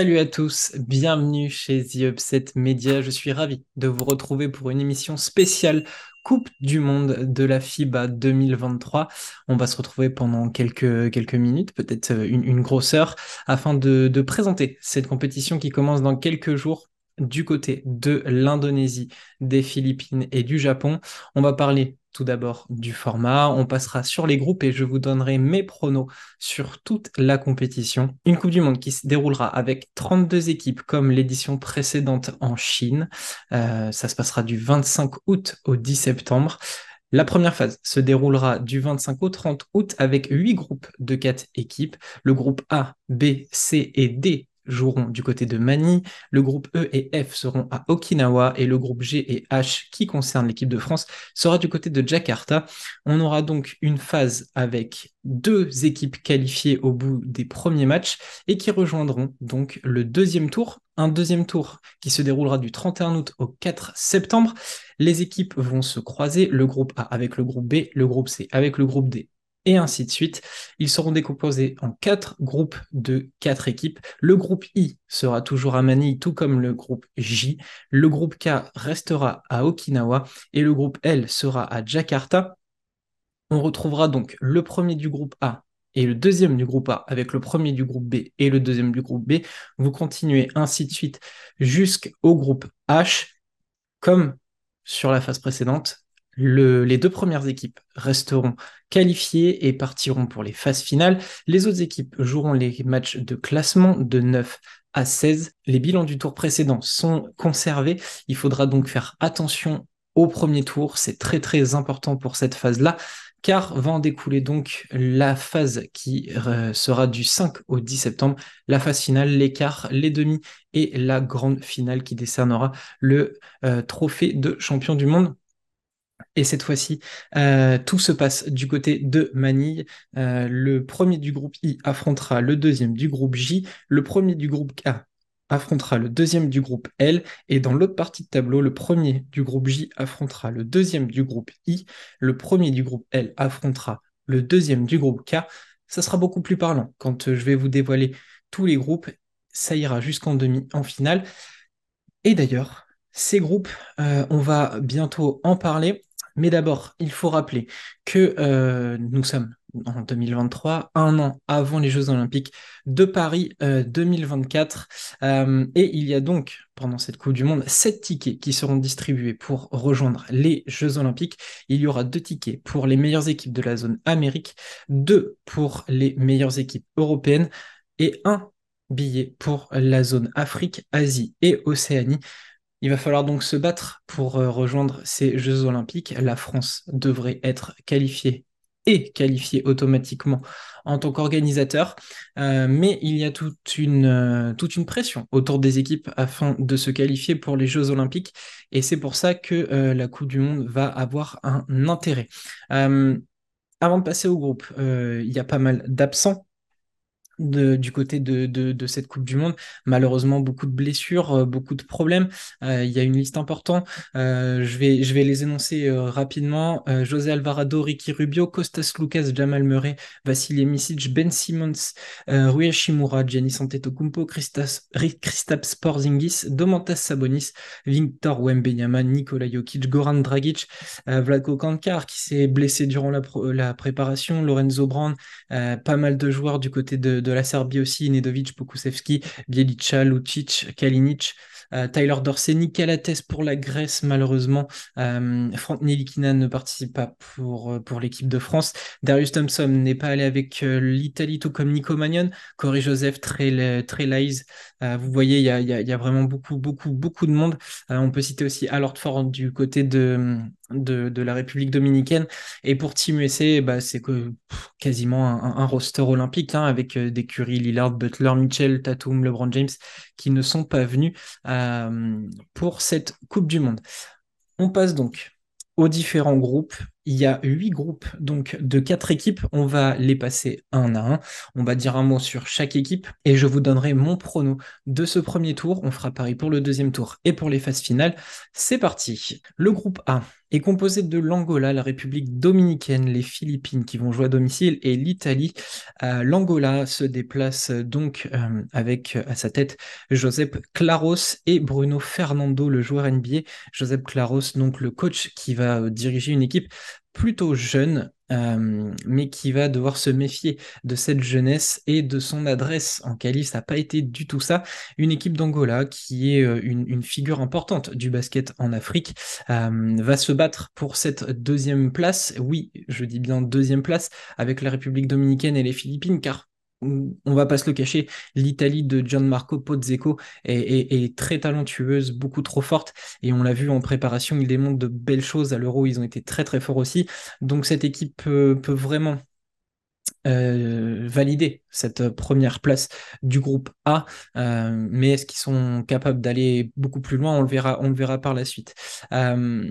Salut à tous, bienvenue chez The Upset Media. Je suis ravi de vous retrouver pour une émission spéciale Coupe du Monde de la FIBA 2023. On va se retrouver pendant quelques, minutes, peut-être une, une, grosse heure, afin de, de présenter cette compétition qui commence dans quelques jours du côté de l'Indonésie, des Philippines et du Japon. On va parler tout d'abord du format, on passera sur les groupes et je vous donnerai mes pronos sur toute la compétition. Une Coupe du Monde qui se déroulera avec 32 équipes comme l'édition précédente en Chine. Euh, ça se passera du 25 août au 10 septembre. La première phase se déroulera du 25 au 30 août avec 8 groupes de 4 équipes. Le groupe A, B, C et D joueront du côté de Mani, le groupe E et F seront à Okinawa et le groupe G et H qui concerne l'équipe de France sera du côté de Jakarta. On aura donc une phase avec deux équipes qualifiées au bout des premiers matchs et qui rejoindront donc le deuxième tour, un deuxième tour qui se déroulera du 31 août au 4 septembre. Les équipes vont se croiser, le groupe A avec le groupe B, le groupe C avec le groupe D et ainsi de suite. Ils seront décomposés en quatre groupes de quatre équipes. Le groupe I sera toujours à Manille, tout comme le groupe J. Le groupe K restera à Okinawa et le groupe L sera à Jakarta. On retrouvera donc le premier du groupe A et le deuxième du groupe A avec le premier du groupe B et le deuxième du groupe B. Vous continuez ainsi de suite jusqu'au groupe H, comme sur la phase précédente, les deux premières équipes resteront qualifiées et partiront pour les phases finales. Les autres équipes joueront les matchs de classement de 9 à 16. Les bilans du tour précédent sont conservés. Il faudra donc faire attention au premier tour. C'est très très important pour cette phase-là car va en découler donc la phase qui euh, sera du 5 au 10 septembre, la phase finale, l'écart, les demi et la grande finale qui décernera le euh, trophée de champion du monde et cette fois-ci, euh, tout se passe du côté de Manille. Euh, le premier du groupe I affrontera le deuxième du groupe J. Le premier du groupe K affrontera le deuxième du groupe L. Et dans l'autre partie de tableau, le premier du groupe J affrontera le deuxième du groupe I. Le premier du groupe L affrontera le deuxième du groupe K. Ça sera beaucoup plus parlant quand je vais vous dévoiler tous les groupes. Ça ira jusqu'en demi, en finale. Et d'ailleurs, ces groupes, euh, on va bientôt en parler. Mais d'abord, il faut rappeler que euh, nous sommes en 2023, un an avant les Jeux Olympiques de Paris 2024. Euh, euh, et il y a donc, pendant cette Coupe du Monde, sept tickets qui seront distribués pour rejoindre les Jeux Olympiques. Il y aura deux tickets pour les meilleures équipes de la zone Amérique, deux pour les meilleures équipes européennes et un billet pour la zone Afrique, Asie et Océanie. Il va falloir donc se battre pour euh, rejoindre ces Jeux olympiques. La France devrait être qualifiée et qualifiée automatiquement en tant qu'organisateur, euh, mais il y a euh, toute une pression autour des équipes afin de se qualifier pour les Jeux olympiques, et c'est pour ça que la Coupe du Monde va avoir un intérêt. avant de passer au groupe, il y a pas mal d'absents du côté de, cette Coupe du Monde. Malheureusement, beaucoup de blessures, euh, beaucoup de problèmes. Euh, il y a une liste importante. Euh, je, vais, je vais les énoncer rapidement. José Alvarado, Ricky Rubio, Costas Lucas, Jamal Murray, Vassili Misic, Ben Simmons, Rui Hashimura, Giannis Antetokounmpo, Kristaps Porzingis, Domantas Sabonis, Victor Wembanyama, Nikola Jokic, Goran Dragic, Vladko Kankar qui s'est blessé durant la, préparation, Lorenzo Brand, pas mal de joueurs du côté de de la Serbie aussi, Nedovic, Pokusevski, Bielica, Lucic, Kalinic, euh, Tyler Dorsey, Nikalates pour la Grèce, malheureusement. Euh, Franck Nilikina ne participe pas pour, euh, pour l'équipe de France. Darius Thompson n'est pas allé avec l'Italie, tout comme Nico Magnon. Corey Joseph, très, très vous voyez, il y a, y a, vraiment beaucoup, beaucoup, beaucoup de monde. on peut citer aussi Alord Ford du côté de, de, la République dominicaine. Et pour Team USA, bah, c'est quasiment un, roster olympique hein, avec des Curry, Lillard, Butler, Mitchell, Tatum, LeBron James qui ne sont pas venus euh, pour cette Coupe du Monde. On passe donc aux différents groupes il y a huit groupes, donc de quatre équipes. On va les passer un à un. On va dire un mot sur chaque équipe et je vous donnerai mon prono de ce premier tour. On fera pareil pour le deuxième tour et pour les phases finales. C'est parti. Le groupe A est composé de l'Angola, la République dominicaine, les Philippines qui vont jouer à domicile et l'Italie. Euh, L'Angola se déplace donc euh, avec à sa tête Joseph Claros et Bruno Fernando, le joueur NBA. Joseph Claros, donc le coach qui va euh, diriger une équipe plutôt jeune, euh, mais qui va devoir se méfier de cette jeunesse et de son adresse en qualif. Ça n'a pas été du tout ça. Une équipe d'Angola qui est euh, une, figure importante du basket en Afrique euh, va se battre pour cette deuxième place. Oui, je dis bien deuxième place avec la République dominicaine et les Philippines, car on va pas se le cacher, l'Italie de Gianmarco Pozzeco est, très talentueuse, beaucoup trop forte, et on l'a vu en préparation, il démontre de belles choses à l'Euro, ils ont été très très forts aussi, donc cette équipe peut, vraiment euh, valider cette première place du groupe A, euh, mais est-ce qu'ils sont capables d'aller beaucoup plus loin? On le verra, on le verra par la suite. Euh,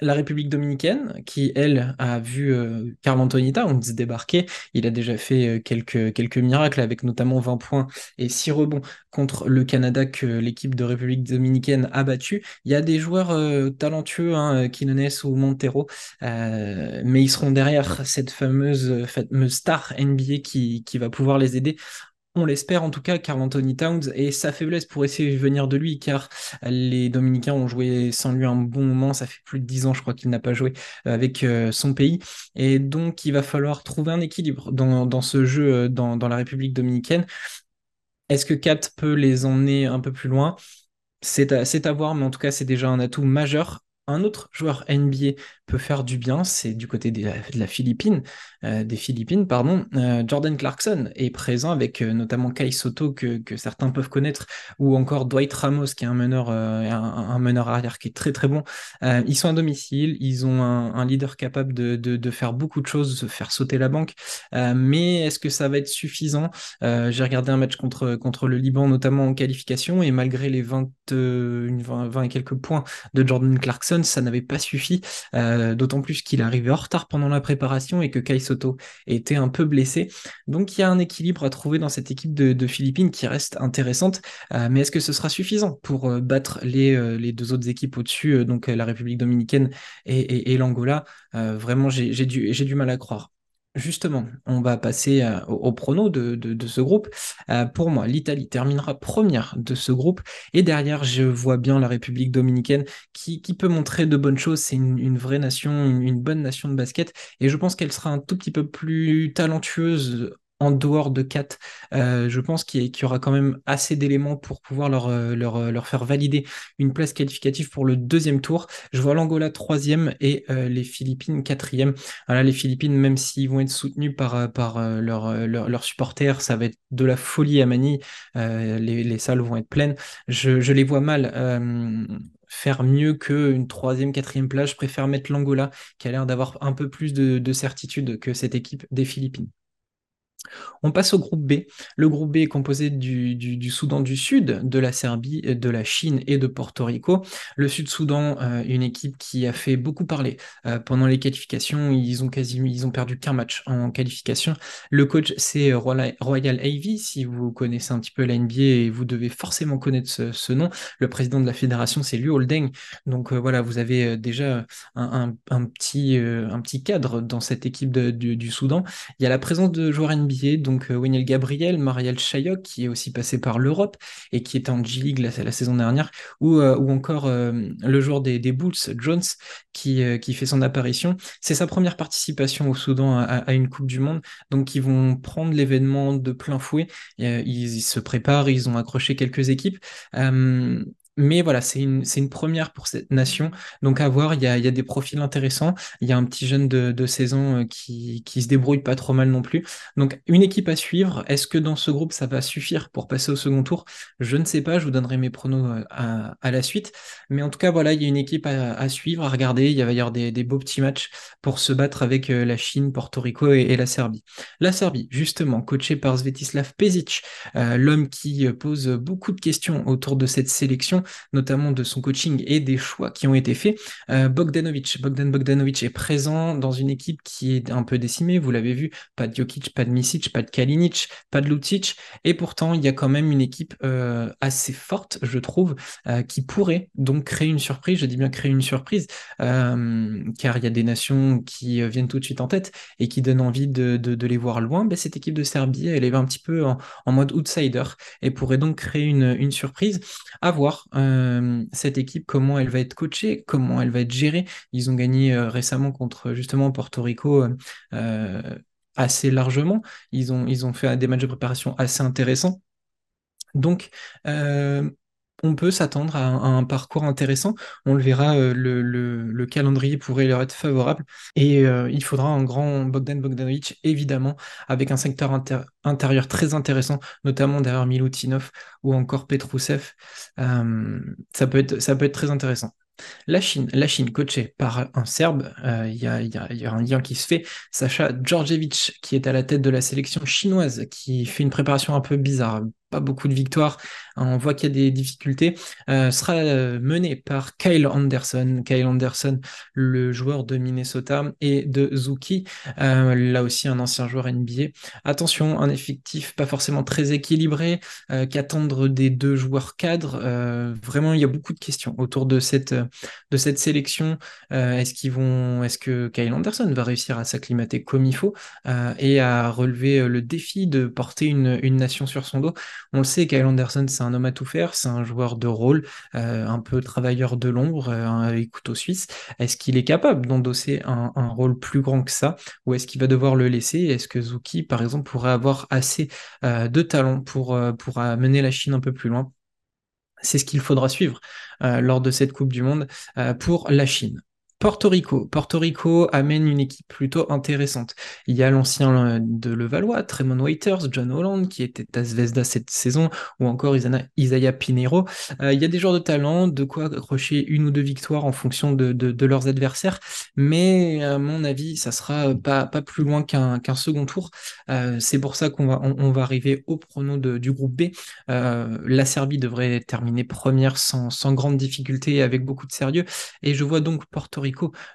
la République dominicaine, qui, elle, a vu euh, Carl Anthony Towns débarquer. Il a déjà fait euh, quelques, miracles, avec notamment 20 points et 6 rebonds contre le Canada que l'équipe de République dominicaine a battu. Il y a des joueurs euh, talentueux, hein, ou Montero, mais ils seront derrière cette fameuse, star NBA qui va pouvoir les aider on l'espère en tout cas, Carl Anthony Towns et sa faiblesse pour essayer de venir de lui, car les Dominicains ont joué sans lui un bon moment. Ça fait plus de dix ans, je crois, qu'il n'a pas joué euh, avec euh, son pays. Et donc, il va falloir trouver un équilibre dans, ce jeu euh, dans, la République dominicaine. Est-ce que Kat peut les emmener un peu plus loin? C'est à voir, mais en tout cas, c'est déjà un atout majeur un autre joueur NBA peut faire du bien, c'est du côté de la, Philippine, euh, des Philippines, pardon. Euh, Jordan Clarkson est présent avec euh, notamment Kai Soto que, certains peuvent connaître, ou encore Dwight Ramos qui est un meneur, un, meneur arrière qui est très très bon. ils sont à domicile, ils ont un, leader capable de, faire beaucoup de choses, de faire sauter la banque. mais est-ce que ça va être suffisant? J'ai regardé un match contre, contre le Liban, notamment en qualification, et malgré les 20, 20 et quelques points de Jordan Clarkson, ça n'avait pas suffi. D'autant plus qu'il arrivé en retard pendant la préparation et que Kai Soto était un peu blessé. Donc il y a un équilibre à trouver dans cette équipe de, Philippines qui reste intéressante. Euh, mais est-ce que ce sera suffisant pour euh, battre les, deux autres équipes au-dessus, donc la République dominicaine et, l'Angola? Vraiment, j'ai du mal à croire. Justement, on va passer euh, au, prono de, ce groupe. Euh, pour moi, l'Italie terminera première de ce groupe. Et derrière, je vois bien la République dominicaine qui, peut montrer de bonnes choses. C'est une, vraie nation, une, bonne nation de basket. Et je pense qu'elle sera un tout petit peu plus talentueuse en dehors de 4, euh, je pense qu'il y, aura quand même assez d'éléments pour pouvoir leur, euh, euh, leur, faire valider une place qualificative pour le deuxième tour. Je vois l'Angola troisième et les Philippines quatrième. Voilà, les Philippines, même s'ils vont être soutenus par, par leurs supporters, ça va être de la folie à Manille. Les, salles vont être pleines. Je, les vois mal faire mieux qu'une troisième, quatrième place. Je préfère mettre l'Angola, qui a l'air d'avoir un peu plus de certitude que cette équipe des Philippines. On passe au groupe B. Le groupe B est composé du, Soudan du Sud, de la Serbie, de la Chine et de Porto Rico. Le Sud-Soudan, euh, une équipe qui a fait beaucoup parler euh, pendant les qualifications. Ils ont quasiment, ils ont perdu qu'un match en qualification. Le coach, c'est Royal Avey. Si vous connaissez un petit peu la NBA, vous devez forcément connaître ce, nom. Le président de la fédération, c'est Liu Holdeng. Donc euh, voilà, vous avez déjà un, petit, un petit cadre dans cette équipe du, du Soudan. Il y a la présence de joueurs NBA donc euh, Gabriel, Marielle Chayok, qui est aussi passé par l'Europe et qui était en G-League la, saison dernière, ou, euh, encore euh, le joueur des, Bulls, Jones, qui, fait son apparition. C'est sa première participation au Soudan à, une Coupe du Monde, donc ils vont prendre l'événement de plein fouet. Ils, se préparent, ils ont accroché quelques équipes. Mais voilà, c'est une, une, première pour cette nation. Donc à voir, il y a, y a, des profils intéressants. Il y a un petit jeune de, de 16 ans euh, qui, qui se débrouille pas trop mal non plus. Donc une équipe à suivre. Est-ce que dans ce groupe, ça va suffire pour passer au second tour? Je ne sais pas, je vous donnerai mes pronos euh, à, la suite. Mais en tout cas, voilà, il y a une équipe à, suivre, à regarder. Il va y avoir des, des, beaux petits matchs pour se battre avec euh, la Chine, Porto Rico et, la Serbie. La Serbie, justement, coachée par Svetislav Pezic, l'homme qui pose beaucoup de questions autour de cette sélection notamment de son coaching et des choix qui ont été faits. Bogdanovic, Bogdan Bogdanovic est présent dans une équipe qui est un peu décimée, vous l'avez vu, pas de Jokic, pas de Misic, pas de Kalinic, pas de Lucic, et pourtant il y a quand même une équipe assez forte, je trouve, qui pourrait donc créer une surprise, je dis bien créer une surprise, car il y a des nations qui viennent tout de suite en tête et qui donnent envie de, de, les voir loin, ben, cette équipe de Serbie, elle est un petit peu en, mode outsider et pourrait donc créer une, une surprise. À voir euh, cette équipe, comment elle va être coachée, comment elle va être gérée. Ils ont gagné euh, récemment contre justement Porto Rico euh, assez largement. Ils ont, ils ont fait des matchs de préparation assez intéressants. Donc, on peut s'attendre à, un parcours intéressant. On le verra, euh, le, calendrier pourrait leur être favorable. Et euh, il faudra un grand Bogdan Bogdanovic, évidemment, avec un secteur intérieur très intéressant, notamment derrière Milutinov ou encore Petrousev. Euh, ça, peut être, très intéressant. La Chine, la Chine coachée par un Serbe, il y, a, y, a, un lien qui se fait. Sacha Djordjevic, qui est à la tête de la sélection chinoise, qui fait une préparation un peu bizarre, pas beaucoup de victoires, on voit qu'il y a des difficultés, euh, sera euh, mené par Kyle Anderson. Kyle Anderson, le joueur de Minnesota et de Zuki, euh, là aussi un ancien joueur NBA. Attention, un effectif pas forcément très équilibré, qu'attendre des deux joueurs cadres. vraiment, il y a beaucoup de questions autour de cette, de cette sélection. est-ce qu'ils vont, est-ce que Kyle Anderson va réussir à s'acclimater comme il faut et à relever le défi de porter une, une nation sur son dos? On le sait, Kyle Anderson, c'est un homme à tout faire, c'est un joueur de rôle, euh, un peu travailleur de l'ombre, euh, un couteau suisse. Est-ce qu'il est capable d'endosser un, rôle plus grand que ça ou est-ce qu'il va devoir le laisser? Est-ce que Zuki, par exemple, pourrait avoir assez euh, de talent pour, pour amener la Chine un peu plus loin? C'est ce qu'il faudra suivre lors de cette Coupe du Monde pour la Chine. Porto Rico. Porto Rico amène une équipe plutôt intéressante. Il y a l'ancien euh, de Levallois, Tremont Waiters, John Holland, qui était à Zvezda cette saison, ou encore Isaiah Pinheiro. Euh, il y a des joueurs de talent, de quoi accrocher une ou deux victoires en fonction de, leurs adversaires, mais à mon avis, ça sera pas, plus loin qu'un second tour. Euh, c'est pour ça qu'on va, arriver au prono du groupe B. la Serbie devrait terminer première sans, sans grande difficulté, avec beaucoup de sérieux, et je vois donc Porto Rico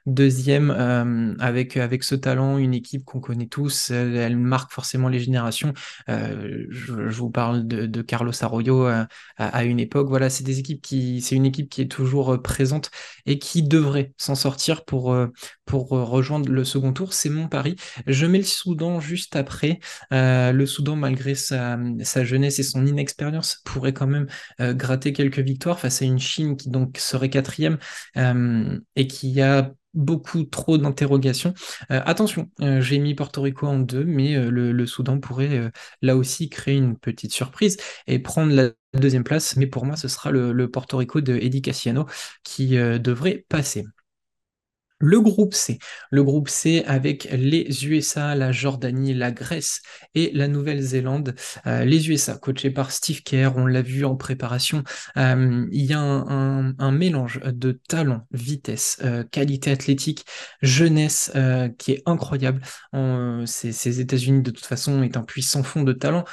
deuxième euh, avec, avec ce talent, une équipe qu'on connaît tous, elle, marque forcément les générations. Euh, je, vous parle de, Carlos Arroyo euh, à, une époque. Voilà, c'est des équipes qui, c'est une équipe qui est toujours présente et qui devrait s'en sortir pour, pour rejoindre le second tour. C'est mon pari. Je mets le Soudan juste après. le Soudan, malgré sa, sa, jeunesse et son inexpérience, pourrait quand même gratter quelques victoires face à une Chine qui donc serait quatrième et qui a beaucoup trop d'interrogations. Euh, attention, euh, j'ai mis Porto Rico en deux, mais euh, le, Soudan pourrait là aussi créer une petite surprise et prendre la deuxième place. Mais pour moi, ce sera le, le Porto Rico de Eddie Cassiano qui devrait passer. Le groupe C. Le groupe C avec les USA, la Jordanie, la Grèce et la Nouvelle-Zélande. Euh, les USA, coachés par Steve Kerr, on l'a vu en préparation. Euh, il y a un, mélange de talent, vitesse, euh, qualité athlétique, jeunesse qui est incroyable. ces, États-Unis, de toute façon, est un puissant fond de talent.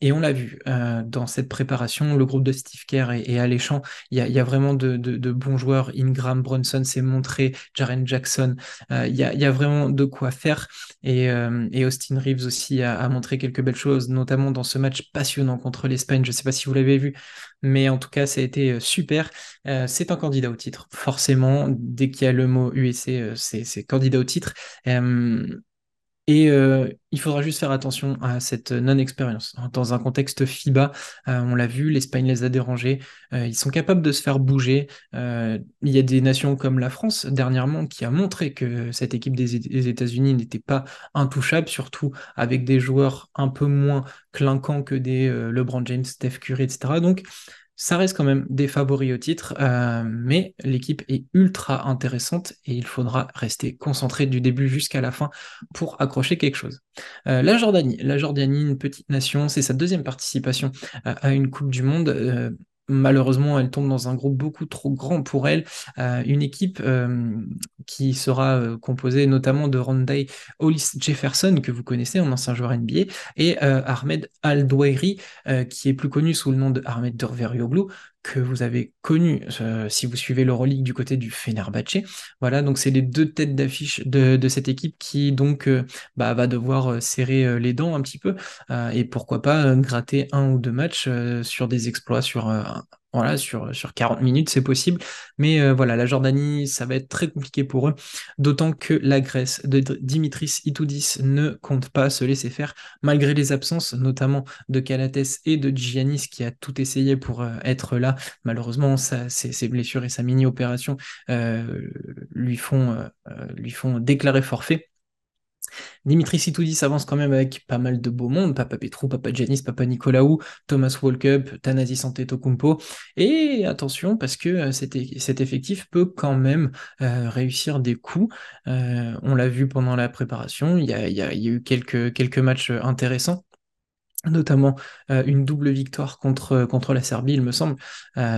et on l'a vu dans cette préparation. Le groupe de Steve Kerr est, alléchant. Il y, a, vraiment de, de bons joueurs. Ingram Brunson s'est montré Jaren Jackson. Euh, il y, a, vraiment de quoi faire. Et, euh, Austin Reeves aussi a, montré quelques belles choses, notamment dans ce match passionnant contre l'Espagne. Je ne sais pas si vous l'avez vu, mais en tout cas, ça a été euh, super. c'est un candidat au titre, forcément. Dès qu'il y a le mot USC, c'est candidat au titre. Et euh, il faudra juste faire attention à cette non-expérience. Dans un contexte FIBA, euh, on l'a vu, l'Espagne les a dérangés. Euh, ils sont capables de se faire bouger. il y a des nations comme la France, dernièrement, qui a montré que cette équipe des, États-Unis n'était pas intouchable, surtout avec des joueurs un peu moins clinquants que des LeBron James, Steph Curry, etc. Donc, ça reste quand même des favoris au titre, euh, mais l'équipe est ultra intéressante et il faudra rester concentré du début jusqu'à la fin pour accrocher quelque chose. Euh, la Jordanie, la Jordanie, une petite nation, c'est sa deuxième participation à une Coupe du Monde. Euh, Malheureusement, elle tombe dans un groupe beaucoup trop grand pour elle. Euh, une équipe euh, qui sera euh, composée notamment de Rondé Hollis Jefferson, que vous connaissez, un ancien joueur NBA, et Ahmed Al-Douairi, qui est plus connu sous le nom de Ahmed Derverioglu, que vous avez connu si vous suivez l'Euroleague du côté du Fenerbahçe. Voilà, donc c'est les deux têtes d'affiche de, cette équipe qui donc bah, va devoir serrer les dents un petit peu et pourquoi pas gratter un ou deux matchs sur des exploits sur voilà, sur, sur 40 minutes, c'est possible. Mais euh, voilà, la Jordanie, ça va être très compliqué pour eux. D'autant que la Grèce de Dimitris Itoudis ne compte pas se laisser faire, malgré les absences, notamment de Calates et de Giannis, qui a tout essayé pour euh, être là. Malheureusement, ça, ses, blessures et sa mini-opération euh, lui, font, lui font déclarer forfait. Dimitri Sitoudis avance quand même avec pas mal de beaux mondes, Papa Petrou, Papa Janis, Papa Nicolaou, Thomas Walkup, Tanasi Antetokounmpo. Et attention, parce que euh, cet, effectif peut quand même euh, réussir des coups. Euh, on l'a vu pendant la préparation, il y a, eu quelques, matchs intéressants notamment une double victoire contre, contre la Serbie, il me semble.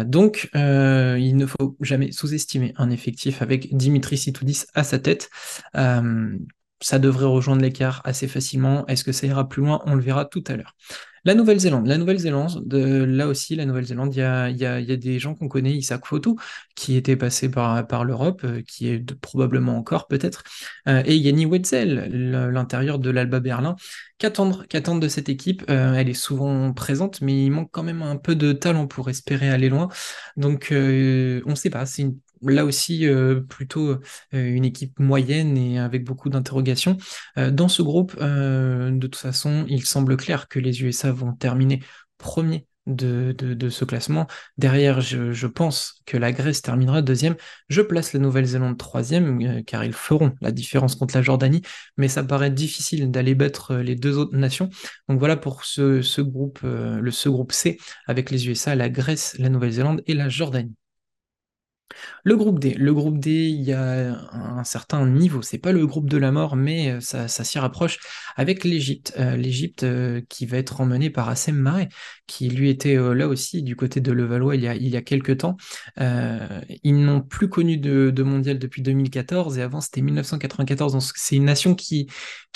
donc, il ne faut jamais sous-estimer un effectif avec Dimitri Sitoudis à sa tête ça devrait rejoindre l'écart assez facilement. Est-ce que ça ira plus loin? On le verra tout à l'heure. La Nouvelle-Zélande, la Nouvelle-Zélande, là aussi, la Nouvelle-Zélande, il y a, des gens qu'on connaît, Isaac Foto, qui était passé par, l'Europe, euh, qui est probablement encore peut-être, euh, et Yanni Wetzel, l'intérieur de l'Alba Berlin. Qu'attendre, qu'attendre de cette équipe? Euh, Elle est souvent présente, mais il manque quand même un peu de talent pour espérer aller loin. Donc, on ne sait pas. C'est une là aussi euh, plutôt euh, une équipe moyenne et avec beaucoup d'interrogations. Euh, dans ce groupe, de toute façon, il semble clair que les USA vont terminer premier de, ce classement. Derrière, je, pense que la Grèce terminera deuxième. Je place la Nouvelle-Zélande troisième, car ils feront la différence contre la Jordanie, mais ça paraît difficile d'aller battre les deux autres nations. Donc voilà pour ce, ce groupe, le, ce groupe C, avec les USA, la Grèce, la Nouvelle-Zélande et la Jordanie. Le groupe D, le groupe D, il y a un certain niveau. C'est pas le groupe de la mort, mais euh, ça, s'y rapproche avec l'Égypte. Euh, L'Égypte euh, qui va être emmenée par Assem Marais, qui lui était là aussi du côté de Levallois il y a, il y a quelques temps. ils n'ont plus connu de, mondial depuis 2014 et avant c'était 1994. Donc c'est une nation qui,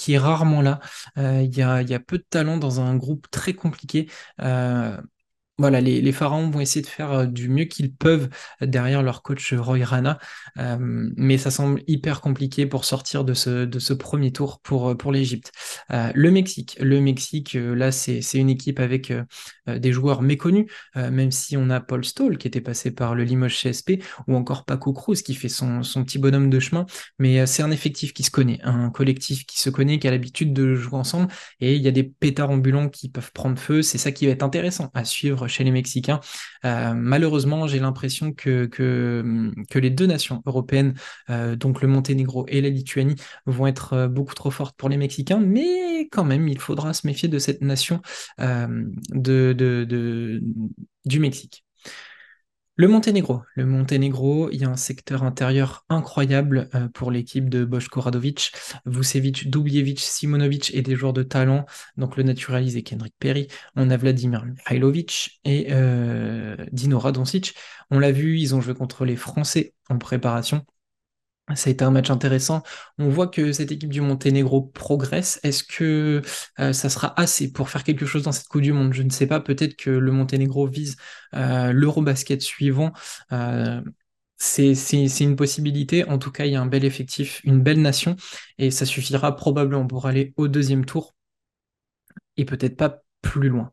est rarement là. il y a peu de talent dans un groupe très compliqué voilà, les, pharaons vont essayer de faire euh, du mieux qu'ils peuvent derrière leur coach Roy Rana, euh, mais ça semble hyper compliqué pour sortir de ce, de ce premier tour pour, euh, pour l'Égypte. le Mexique, le Mexique, là, c'est une équipe avec des joueurs méconnus, même si on a Paul Stoll qui était passé par le Limoges CSP, ou encore Paco Cruz qui fait son, son petit bonhomme de chemin, mais c'est un effectif qui se connaît, un collectif qui se connaît, qui a l'habitude de jouer ensemble, et il y a des pétards ambulants qui peuvent prendre feu, c'est ça qui va être intéressant à suivre chez les Mexicains. Euh, malheureusement, j'ai l'impression que, que, les deux nations européennes, euh, donc le Monténégro et la Lituanie, vont être euh, beaucoup trop fortes pour les Mexicains, mais quand même, il faudra se méfier de cette nation de, de, du Mexique. Le Monténégro. Le Monténégro, il y a un secteur intérieur incroyable euh, pour l'équipe de Boško Radovic, Vucevic, Dubljevic, Simonovic et des joueurs de talent. Donc le naturalisé Kendrick Perry. On a Vladimir Mihailovic et euh, Dino. On l'a vu, ils ont joué contre les Français en préparation. Ça a été un match intéressant. On voit que cette équipe du Monténégro progresse. Est-ce que euh, ça sera assez pour faire quelque chose dans cette Coupe du Monde? Je ne sais pas. Peut-être que le Monténégro vise euh, l'Eurobasket suivant. Euh, c'est une possibilité. En tout cas, il y a un bel effectif, une belle nation, et ça suffira probablement pour aller au deuxième tour et peut-être pas plus loin.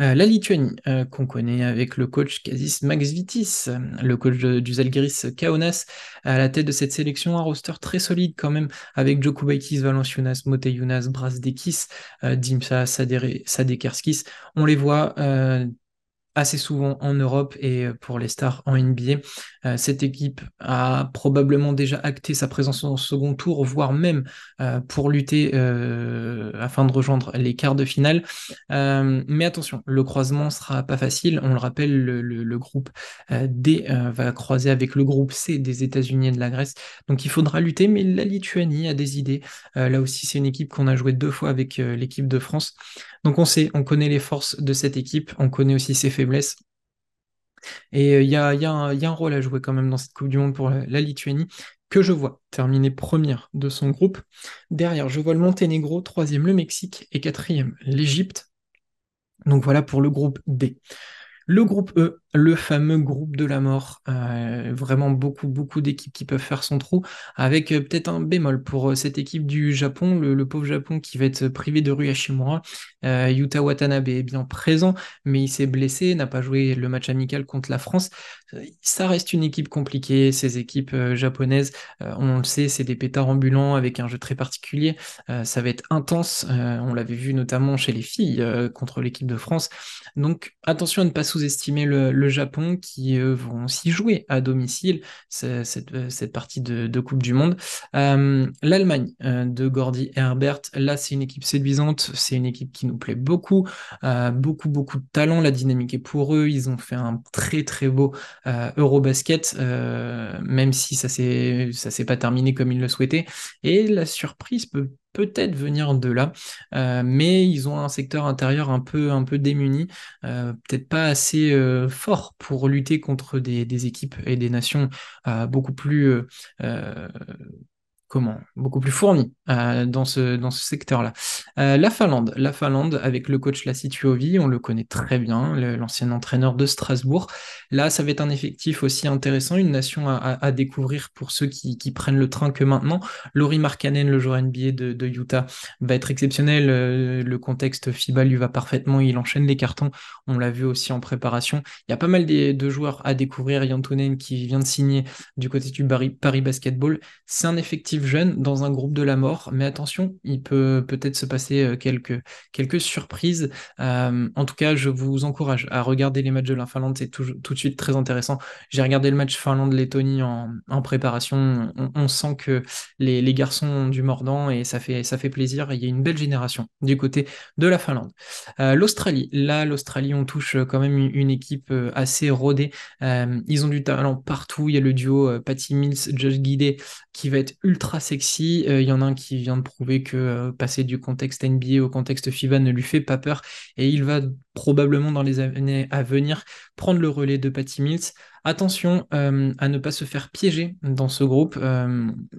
Euh, la Lituanie, euh, qu'on connaît avec le coach Kazis Max Vitis, le coach du Zalgiris Kaunas, à la tête de cette sélection, un roster très solide quand même, avec Jokubaitis, Valenciunas, Moteyunas, Brasdekis, euh, Dimsa, Sadekerskis. On les voit assez souvent en Europe et euh, pour les stars en NBA. Euh, cette équipe a probablement déjà acté sa présence au second tour, voire même euh, pour lutter afin de rejoindre les quarts de finale. mais attention, le croisement sera pas facile. On le rappelle, le, groupe D va croiser avec le groupe C des États-Unis et de la Grèce. Donc il faudra lutter, mais la Lituanie a des idées. là aussi, c'est une équipe qu'on a joué deux fois avec l'équipe de France. Donc on sait, on connaît les forces de cette équipe, on connaît aussi ses Et euh, il y, a, un rôle à jouer quand même dans cette Coupe du Monde pour la, Lituanie, que je vois terminer première de son groupe. Derrière, je vois le Monténégro, troisième le Mexique et quatrième l'Égypte. Donc voilà pour le groupe D. Le groupe E, le fameux groupe de la mort. Euh, vraiment beaucoup, beaucoup d'équipes qui peuvent faire son trou, avec euh, peut-être un bémol pour euh, cette équipe du Japon, le, pauvre Japon qui va être privé de Rui Hashimura. Yuta Watanabe est bien présent, mais il s'est blessé, n'a pas joué le match amical contre la France. Ça reste une équipe compliquée, ces équipes japonaises, on le sait, c'est des pétards ambulants avec un jeu très particulier. ça va être intense, on l'avait vu notamment chez les filles contre l'équipe de France. Donc attention à ne pas sous-estimer le le Japon qui vont aussi jouer à domicile cette, euh, cette partie de, Coupe du Monde. Euh, L'Allemagne euh, de Gordy Herbert, là c'est une équipe séduisante, c'est une équipe qui nous plaît beaucoup, beaucoup beaucoup de talent, la dynamique est pour eux, ils ont fait un très très beau Eurobasket, même si ça s'est ça s'est pas terminé comme ils le souhaitaient. Et la surprise peut peut-être venir de là, euh, mais ils ont un secteur intérieur un peu, un peu démuni, euh, peut-être pas assez euh, fort pour lutter contre des, des, équipes et des nations beaucoup plus comment beaucoup plus fourni euh, dans ce, secteur-là. Euh, la Finlande, la Finlande avec le coach Lassi Tuovi, on le connaît très bien, l'ancien entraîneur de Strasbourg. Là, ça va être un effectif aussi intéressant, une nation à, découvrir pour ceux qui, prennent le train que maintenant. Laurie Markkanen, le joueur NBA de, Utah, va être exceptionnel. Euh, le contexte FIBA lui va parfaitement, il enchaîne les cartons. On l'a vu aussi en préparation. Il y a pas mal de, de joueurs à découvrir. Yantonen qui vient de signer du côté du Paris, Paris Basketball. C'est un effectif jeune dans un groupe de la mort, mais attention, il peut peut-être se passer euh, quelques, quelques surprises. Euh, en tout cas, je vous encourage à regarder les matchs de la Finlande, c'est tout, tout, de suite très intéressant. J'ai regardé le match Finlande-Lettonie en, en, préparation, on, sent que les, les, garçons ont du mordant et ça fait, ça fait plaisir. Il y a une belle génération du côté de la Finlande. Euh, L'Australie, là, l'Australie, on touche quand même une, équipe assez rodée. ils ont du talent partout. Il y a le duo Patty Mills, Josh Guidé qui va être ultra sexy. Euh, il y en a un qui vient de prouver que euh, passer du contexte NBA au contexte FIBA ne lui fait pas peur. Et il va probablement dans les années à venir prendre le relais de Patty Mills. Attention euh, à ne pas se faire piéger dans ce groupe.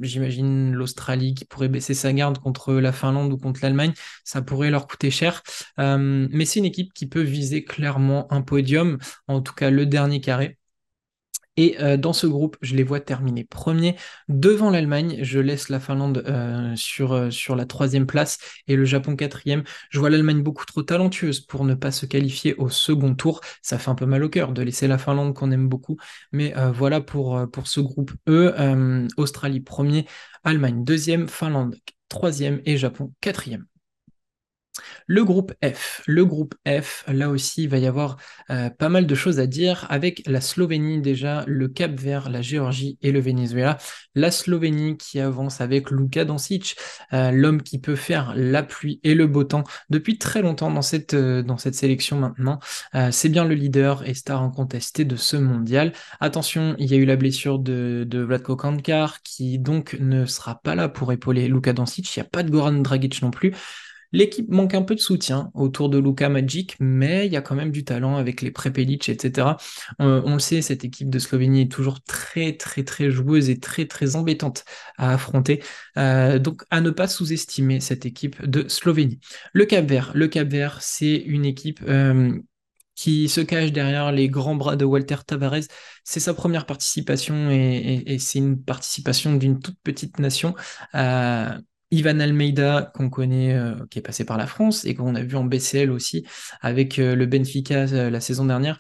J'imagine l'Australie qui pourrait baisser sa garde contre la Finlande ou contre l'Allemagne. Ça pourrait leur coûter cher. mais c'est une équipe qui peut viser clairement un podium, en tout cas le dernier carré. Et euh, dans ce groupe, je les vois terminer premier devant l'Allemagne. Je laisse la Finlande euh, sur, euh, sur la troisième place et le Japon quatrième. Je vois l'Allemagne beaucoup trop talentueuse pour ne pas se qualifier au second tour. Ça fait un peu mal au cœur de laisser la Finlande qu'on aime beaucoup. Mais voilà pour, pour ce groupe E. Australie premier, Allemagne deuxième, Finlande troisième et Japon quatrième. Le groupe F. Le groupe F, là aussi, il va y avoir euh, pas mal de choses à dire avec la Slovénie déjà, le Cap Vert, la Géorgie et le Venezuela. La Slovénie qui avance avec Luka Doncic, euh, l'homme qui peut faire la pluie et le beau temps depuis très longtemps dans cette, euh, sélection maintenant. C'est bien le leader et star incontesté de ce mondial. Attention, il y a eu la blessure de, de Vladko Kankar qui donc ne sera pas là pour épauler Luka Doncic. Il n'y a pas de Goran Dragic non plus. L'équipe manque un peu de soutien autour de Luka Magic, mais il y a quand même du talent avec les Prepelic, etc. On, le sait, cette équipe de Slovénie est toujours très, très, très joueuse et très, très embêtante à affronter. Euh, donc, à ne pas sous-estimer cette équipe de Slovénie. Le Cap Vert, le Cap Vert, c'est une équipe euh, qui se cache derrière les grands bras de Walter Tavares. C'est sa première participation et, c'est une participation d'une toute petite nation. Euh, Ivan Almeida, qu'on connaît, euh, qui est passé par la France et qu'on a vu en BCL aussi avec euh, le Benfica euh, la saison dernière.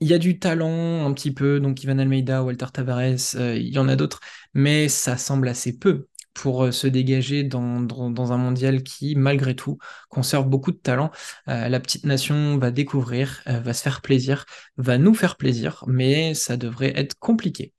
il y a du talent un petit peu, donc Ivan Almeida, Walter Tavares, il y en a d'autres, mais ça semble assez peu pour se dégager dans, dans, un mondial qui, malgré tout, conserve beaucoup de talent. la petite nation va découvrir, va se faire plaisir, va nous faire plaisir, mais ça devrait être compliqué.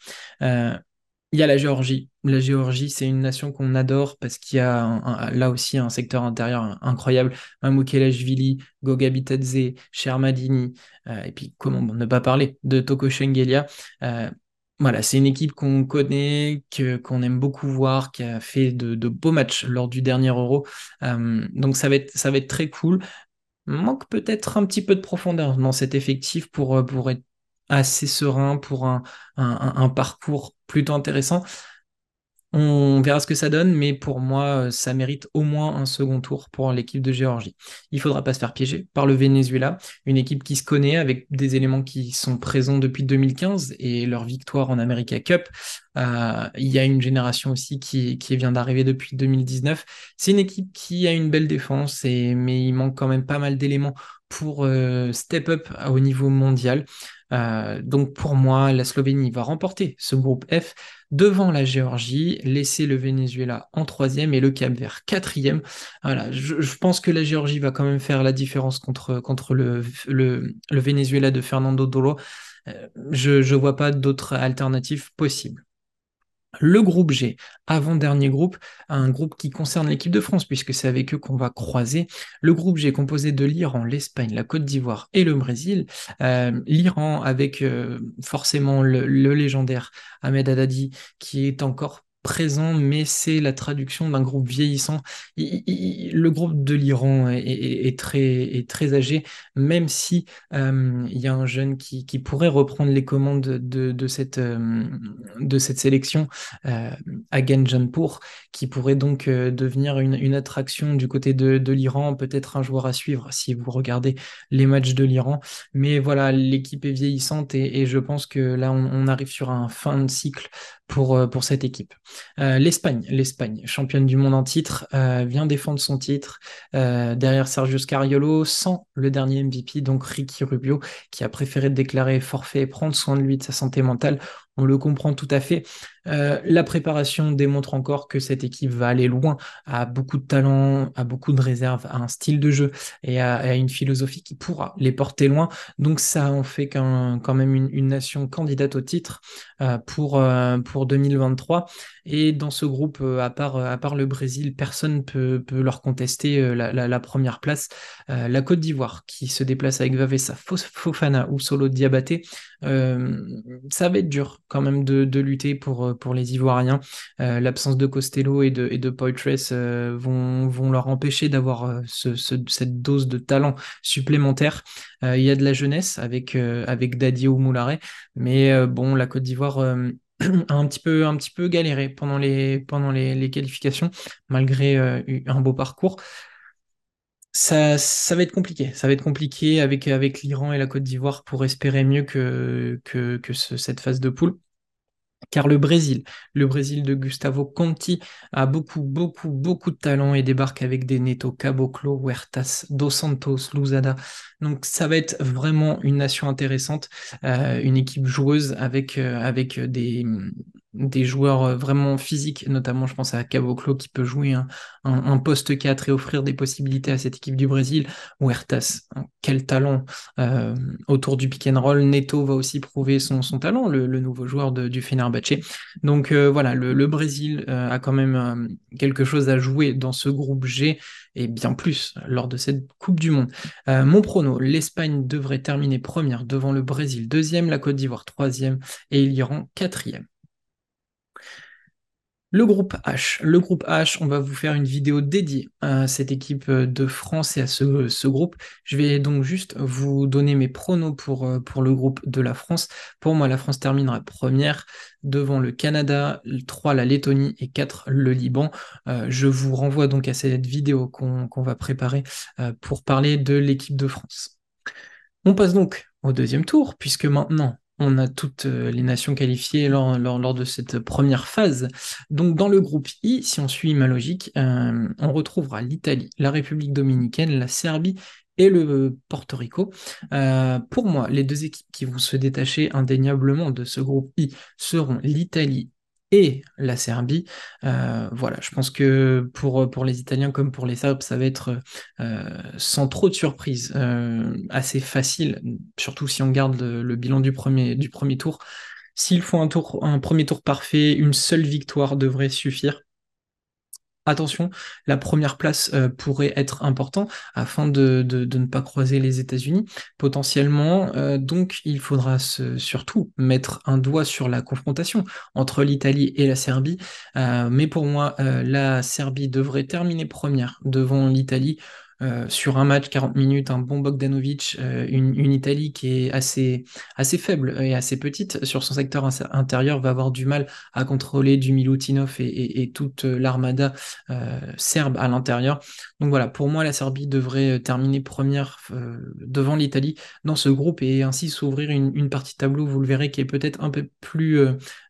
Il y a la Géorgie. La Géorgie, c'est une nation qu'on adore parce qu'il y a là aussi un secteur intérieur incroyable. Mamoukelashvili, Goga Bitadze, Shermadini, euh, et puis comment ne pas parler de Toko Shengelia. Euh, voilà, c'est une équipe qu'on connaît, que, qu'on aime beaucoup voir, qui a fait de, beaux matchs lors du dernier Euro. Euh, donc ça va, être, ça va être très cool. Manque peut-être un petit peu de profondeur dans cet effectif pour, pour être assez serein pour un, un, parcours plutôt intéressant. On verra ce que ça donne, mais pour moi, ça mérite au moins un second tour pour l'équipe de Géorgie. Il ne faudra pas se faire piéger par le Venezuela, une équipe qui se connaît avec des éléments qui sont présents depuis 2015 et leur victoire en America Cup. Euh, il y a une génération aussi qui, vient d'arriver depuis 2019. C'est une équipe qui a une belle défense, et, mais il manque quand même pas mal d'éléments pour euh, step up au niveau mondial. Euh, donc pour moi, la Slovénie va remporter ce groupe F devant la Géorgie, laisser le Venezuela en troisième et le Cap Vert quatrième. Voilà, je, pense que la Géorgie va quand même faire la différence contre, contre le, le, Venezuela de Fernando Dolo. je ne vois pas d'autres alternatives possibles. Le groupe G, avant-dernier groupe, un groupe qui concerne l'équipe de France, puisque c'est avec eux qu'on va croiser. Le groupe G composé de l'Iran, l'Espagne, la Côte d'Ivoire et le Brésil. Euh, L'Iran avec euh, forcément le, le, légendaire Ahmed Haddadi, qui est encore présent, mais c'est la traduction d'un groupe vieillissant. le groupe de l'Iran est, très, très âgé, même si euh, il y a un jeune qui, pourrait reprendre les commandes de, cette, euh, de cette sélection, euh, Janpour, qui pourrait donc euh, devenir une, attraction du côté de, l'Iran, peut-être un joueur à suivre si vous regardez les matchs de l'Iran. Mais voilà, l'équipe est vieillissante et, je pense que là, on arrive sur un fin de cycle pour, euh, pour cette équipe. Euh, L'Espagne, l'Espagne, championne du monde en titre, euh, vient défendre son titre derrière Sergio Scariolo sans le dernier MVP, donc Ricky Rubio, qui a préféré déclarer forfait et prendre soin de lui, de sa santé mentale on le comprend tout à fait. Euh, la préparation démontre encore que cette équipe va aller loin, a beaucoup de talent, a beaucoup de réserve, a un style de jeu et a, une philosophie qui pourra les porter loin. Donc ça en fait quand même une, nation candidate au titre euh, pour, euh, pour 2023. Et dans ce groupe, à part, à part le Brésil, personne ne peut, peut, leur contester la, première place. la Côte d'Ivoire qui se déplace avec Vavessa Fofana ou Solo Diabaté, ça va être dur quand même de, lutter pour, pour les Ivoiriens. Euh, l'absence de Costello et de, et de Poitres euh, vont, vont leur empêcher d'avoir cette dose de talent supplémentaire. Il y a de la jeunesse avec, avec Daddy ou Moularet, mais bon, la Côte d'Ivoire a un petit peu un petit peu galéré pendant les pendant les, qualifications malgré un beau parcours ça, ça va être compliqué. Ça va être compliqué avec, avec l'Iran et la Côte d'Ivoire pour espérer mieux que, que, que cette phase de poule. Car le Brésil, le Brésil de Gustavo Conti a beaucoup, beaucoup, beaucoup de talent et débarque avec des Neto, Caboclo, Huertas, Dos Santos, Luzada. Donc ça va être vraiment une nation intéressante, euh, une équipe joueuse avec, euh, avec des, des joueurs euh, vraiment physiques, notamment je pense à Caboclo qui peut jouer un, poste 4 et offrir des possibilités à cette équipe du Brésil. Huertas, hein, quel talent euh, autour du pick and roll. Neto va aussi prouver son, talent, le, nouveau joueur du Fenerbahce. Donc euh, voilà, le, Brésil a quand même quelque chose à jouer dans ce groupe G et bien plus lors de cette Coupe du Monde. mon prono, l'Espagne devrait terminer première devant le Brésil, deuxième, la Côte d'Ivoire troisième et l'Iran quatrième. Le groupe H. Le groupe H, on va vous faire une vidéo dédiée à cette équipe de France et à ce, groupe. Je vais donc juste vous donner mes pronos pour, euh, pour le groupe de la France. Pour moi, la France terminera première devant le Canada, 3 la Lettonie et 4 le Liban. Euh, je vous renvoie donc à cette vidéo qu'on va préparer euh, pour parler de l'équipe de France. On passe donc au deuxième tour, puisque maintenant on a toutes euh, les nations qualifiées lors, de cette première phase. Donc dans le groupe I, si on suit ma logique, euh, on retrouvera l'Italie, la République dominicaine, la Serbie et le Porto Rico. Euh, pour moi, les deux équipes qui vont se détacher indéniablement de ce groupe I seront l'Italie la Serbie. Euh, voilà, je pense que pour, les Italiens comme pour les Serbes, ça va être euh, sans trop de surprise, euh, assez facile, surtout si on garde le, bilan du premier, du premier tour. S'il faut un, tour, un premier tour parfait, une seule victoire devrait suffire. Attention, la première place euh, pourrait être important afin de, ne pas croiser les États-Unis potentiellement. Euh, donc, il faudra surtout mettre un doigt sur la confrontation entre l'Italie et la Serbie. Euh, mais pour moi, la Serbie devrait terminer première devant l'Italie. Euh, sur un match 40 minutes, un bon Bogdanovic, euh, une, une, Italie qui est assez, assez faible et assez petite sur son secteur intérieur va avoir du mal à contrôler du Milutinov et, toute l'armada euh, serbe à l'intérieur. Donc voilà, pour moi, la Serbie devrait terminer première devant l'Italie dans ce groupe et ainsi s'ouvrir une, une, partie tableau, vous le verrez, qui est peut-être un peu plus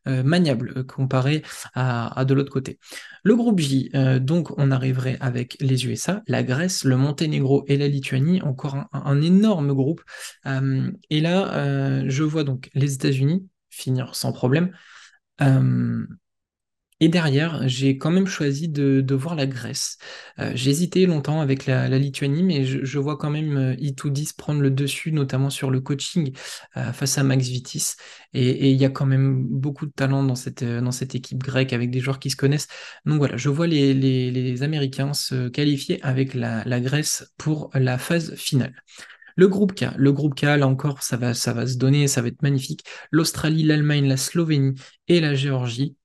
maniable comparé à, de l'autre côté. Le groupe J, donc on arriverait avec les USA, la Grèce, le Monténégro et la Lituanie, encore un, énorme groupe. Euh, et là, euh, je vois donc les États-Unis finir sans problème. Et derrière, j'ai quand même choisi de, voir la Grèce. Euh, j'ai hésité longtemps avec la, Lituanie, mais je, vois quand même euh, Itoudis prendre le dessus, notamment sur le coaching euh, face à Max Vitis. Et il y a quand même beaucoup de talent dans cette, équipe grecque avec des joueurs qui se connaissent. Donc voilà, je vois les, Américains se qualifier avec la, Grèce pour la phase finale. Le groupe K, le groupe K, là encore, ça va se donner, ça va être magnifique. L'Australie, l'Allemagne, la Slovénie et la Géorgie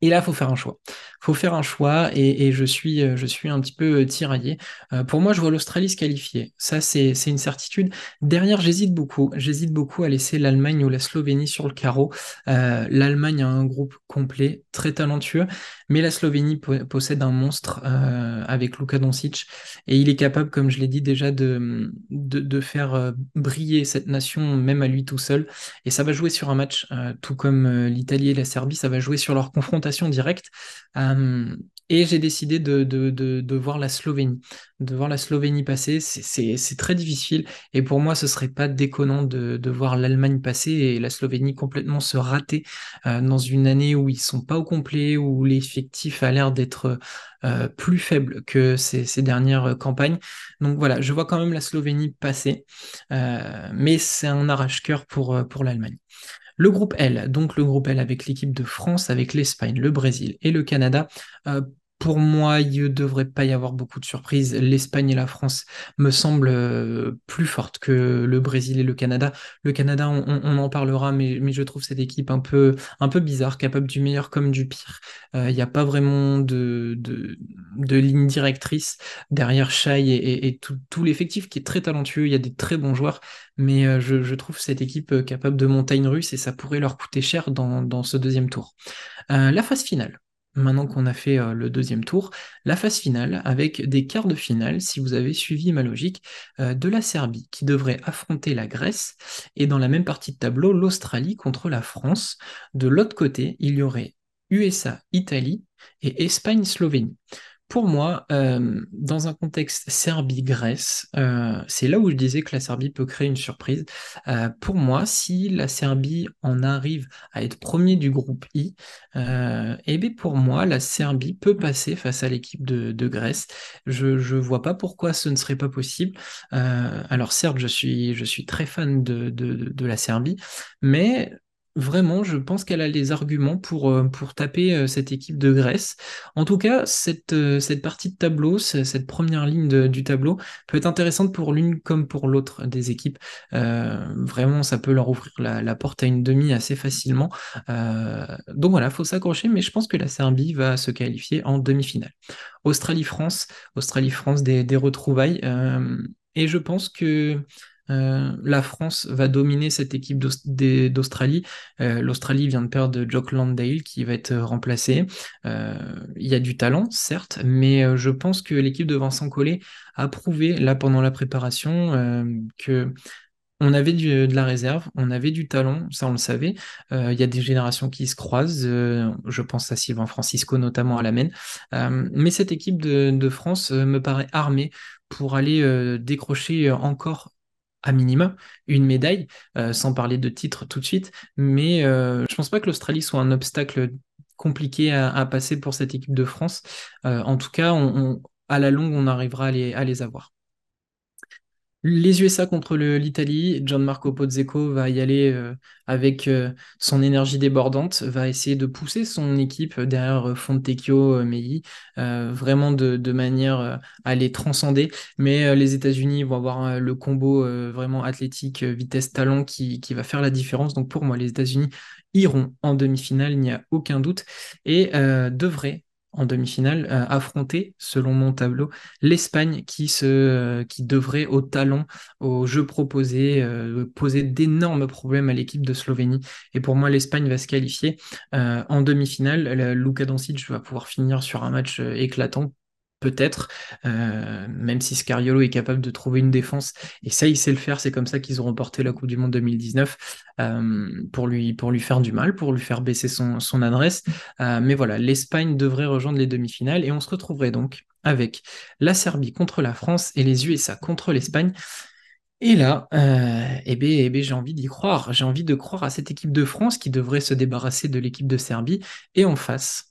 et là, faut faire un choix. Faut faire un choix et, je, suis, euh, je suis un petit peu euh, tiraillé. Euh, pour moi, je vois l'Australie se qualifier. Ça, c'est une certitude. Derrière, j'hésite beaucoup. J'hésite beaucoup à laisser l'Allemagne ou la Slovénie sur le carreau. L'Allemagne a un groupe complet, très talentueux, mais la Slovénie possède un monstre avec Luka Doncic et il est capable, comme je l'ai dit déjà, de, faire briller cette nation même à lui tout seul. Et ça va jouer sur un match, tout comme l'Italie et la Serbie, ça va jouer sur leur confrontation directe. Euh, et j'ai décidé de, de, voir la Slovénie. De voir la Slovénie passer, c'est très difficile. Et pour moi, ce serait pas déconnant de, voir l'Allemagne passer et la Slovénie complètement se rater euh, dans une année où ils sont pas au complet, où l'effectif a l'air d'être euh, plus faible que ces, ces, dernières campagnes. Donc voilà, je vois quand même la Slovénie passer. mais c'est un arrache-cœur pour, pour l'Allemagne. Le groupe L, donc le groupe L avec l'équipe de France, avec l'Espagne, le Brésil et le Canada, euh, pour moi, il ne devrait pas y avoir beaucoup de surprises. L'Espagne et la France me semblent euh, plus fortes que le Brésil et le Canada. Le Canada, on, en parlera, mais, je trouve cette équipe un peu, bizarre, capable du meilleur comme du pire. Euh, il n'y a pas vraiment de, ligne directrice derrière Shai et, tout, l'effectif qui est très talentueux. Il y a des très bons joueurs, mais euh, je, trouve cette équipe capable de montagne russe et ça pourrait leur coûter cher dans ce deuxième tour. la phase finale maintenant qu'on a fait euh, le deuxième tour, la phase finale avec des quarts de finale, si vous avez suivi ma logique, euh, de la Serbie qui devrait affronter la Grèce et dans la même partie de tableau, l'Australie contre la France. De l'autre côté, il y aurait USA, Italie et Espagne-Slovénie. Pour moi, euh, dans un contexte Serbie-Grèce, euh, c'est là où je disais que la Serbie peut créer une surprise. Euh, pour moi, si la Serbie en arrive à être premier du groupe I, eh bien pour moi, la Serbie peut passer face à l'équipe de, Grèce. Je ne vois pas pourquoi ce ne serait pas possible. alors certes, je suis, je suis très fan de, de la Serbie, mais Vraiment, je pense qu'elle a les arguments pour, euh, pour taper euh, cette équipe de Grèce. En tout cas, cette, euh, cette partie de tableau, cette première ligne du tableau peut être intéressante pour l'une comme pour l'autre des équipes. vraiment, ça peut leur ouvrir la, porte à une demi assez facilement. donc voilà, il faut s'accrocher, mais je pense que la Serbie va se qualifier en demi-finale. Australie-France, Australie-France des, des retrouvailles. et je pense que euh, la France va dominer cette équipe d'Australie. Euh, L'Australie vient de perdre Jock Landale qui va être remplacé. Euh, il y a du talent, certes, mais je pense que l'équipe de Vincent Collet a prouvé là pendant la préparation que on avait de la réserve, on avait du talent, ça on le savait. Il y a des générations qui se croisent, je pense à Sylvain Francisco notamment à la main. mais cette équipe de France me paraît armée pour aller décrocher encore à minima une médaille, euh, sans parler de titre tout de suite. Mais euh, je pense pas que l'Australie soit un obstacle compliqué à, passer pour cette équipe de France. Euh, en tout cas, à la longue, on arrivera à les avoir. Les USA contre l'Italie, Gianmarco Pozzeco va y aller euh, avec euh, son énergie débordante, va essayer de pousser son équipe derrière euh, Fontecchio, Meilly, vraiment de, manière à les transcender. Mais les États-Unis vont avoir le combo vraiment athlétique, vitesse, talent qui, qui, va faire la différence. Donc pour moi, les États-Unis iront en demi-finale, il n'y a aucun doute, et devraient en demi-finale, affronter, selon mon tableau, l'Espagne qui, se, qui devrait au talon, au jeu proposé, poser d'énormes problèmes à l'équipe de Slovénie. Et pour moi, l'Espagne va se qualifier en demi-finale. Luka Doncic va pouvoir finir sur un match éclatant peut-être, euh, même si Scariolo est capable de trouver une défense, et ça il sait le faire, c'est comme ça qu'ils ont remporté la Coupe du Monde 2019, euh, pour, lui, faire du mal, pour lui faire baisser son, son adresse. Euh, mais voilà, l'Espagne devrait rejoindre les demi-finales, et on se retrouverait donc avec la Serbie contre la France et les USA contre l'Espagne. Et là, eh ben, eh ben, j'ai envie d'y croire. J'ai envie de croire à cette équipe de France qui devrait se débarrasser de l'équipe de Serbie. Et en face,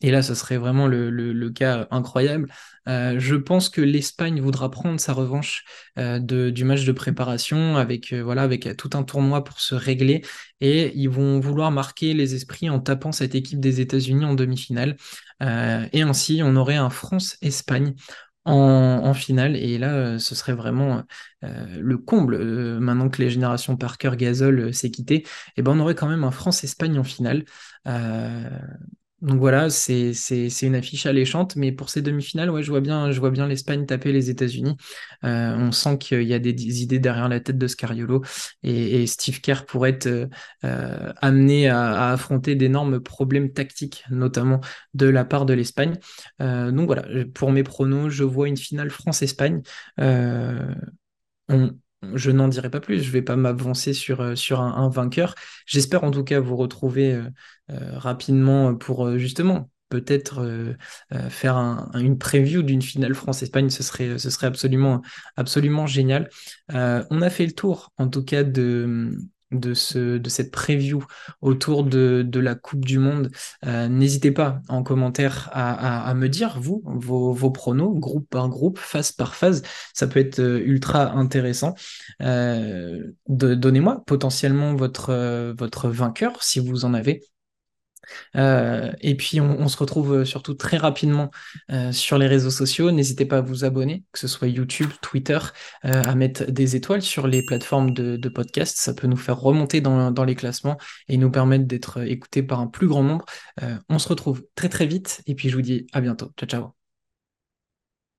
et là, ce serait vraiment le, cas incroyable. Euh, je pense que l'Espagne voudra prendre sa revanche euh, du match de préparation avec, euh, voilà, avec tout un tournoi pour se régler et ils vont vouloir marquer les esprits en tapant cette équipe des États-Unis en demi-finale. et ainsi, on aurait un France-Espagne en, finale. Et là, ce serait vraiment le comble. maintenant que les générations Parker, Gasol s'est quitté, et eh ben on aurait quand même un France-Espagne en finale. Donc voilà, c'est une affiche alléchante, mais pour ces demi-finales, ouais, je vois bien, bien l'Espagne taper les États-Unis. Euh, on sent qu'il y a des, idées derrière la tête de Scariolo et, Steve Kerr pourrait être euh, amené à, affronter d'énormes problèmes tactiques, notamment de la part de l'Espagne. Euh, donc voilà, pour mes pronos, je vois une finale France-Espagne. Je n'en dirai pas plus, je ne vais pas m'avancer sur, euh, un, vainqueur. J'espère en tout cas vous retrouver euh, euh, rapidement pour justement peut-être faire une preview d'une finale France-Espagne, ce serait, ce serait absolument, absolument génial. on a fait le tour en tout cas de, de, ce, de cette preview autour de, de la Coupe du Monde. Euh, n'hésitez pas en commentaire à, à, me dire, vous, vos, vos, pronos, groupe par groupe, phase par phase. Ça peut être euh, ultra intéressant. Euh, Donnez-moi potentiellement votre, votre vainqueur, si vous en avez. Euh, et puis on, se retrouve euh, surtout très rapidement euh, sur les réseaux sociaux. N'hésitez pas à vous abonner, que ce soit YouTube, Twitter, à mettre des étoiles sur les plateformes de, podcast. Ça peut nous faire remonter dans, dans, les classements et nous permettre d'être écoutés par un plus grand nombre. on se retrouve très très vite et puis je vous dis à bientôt. Ciao ciao.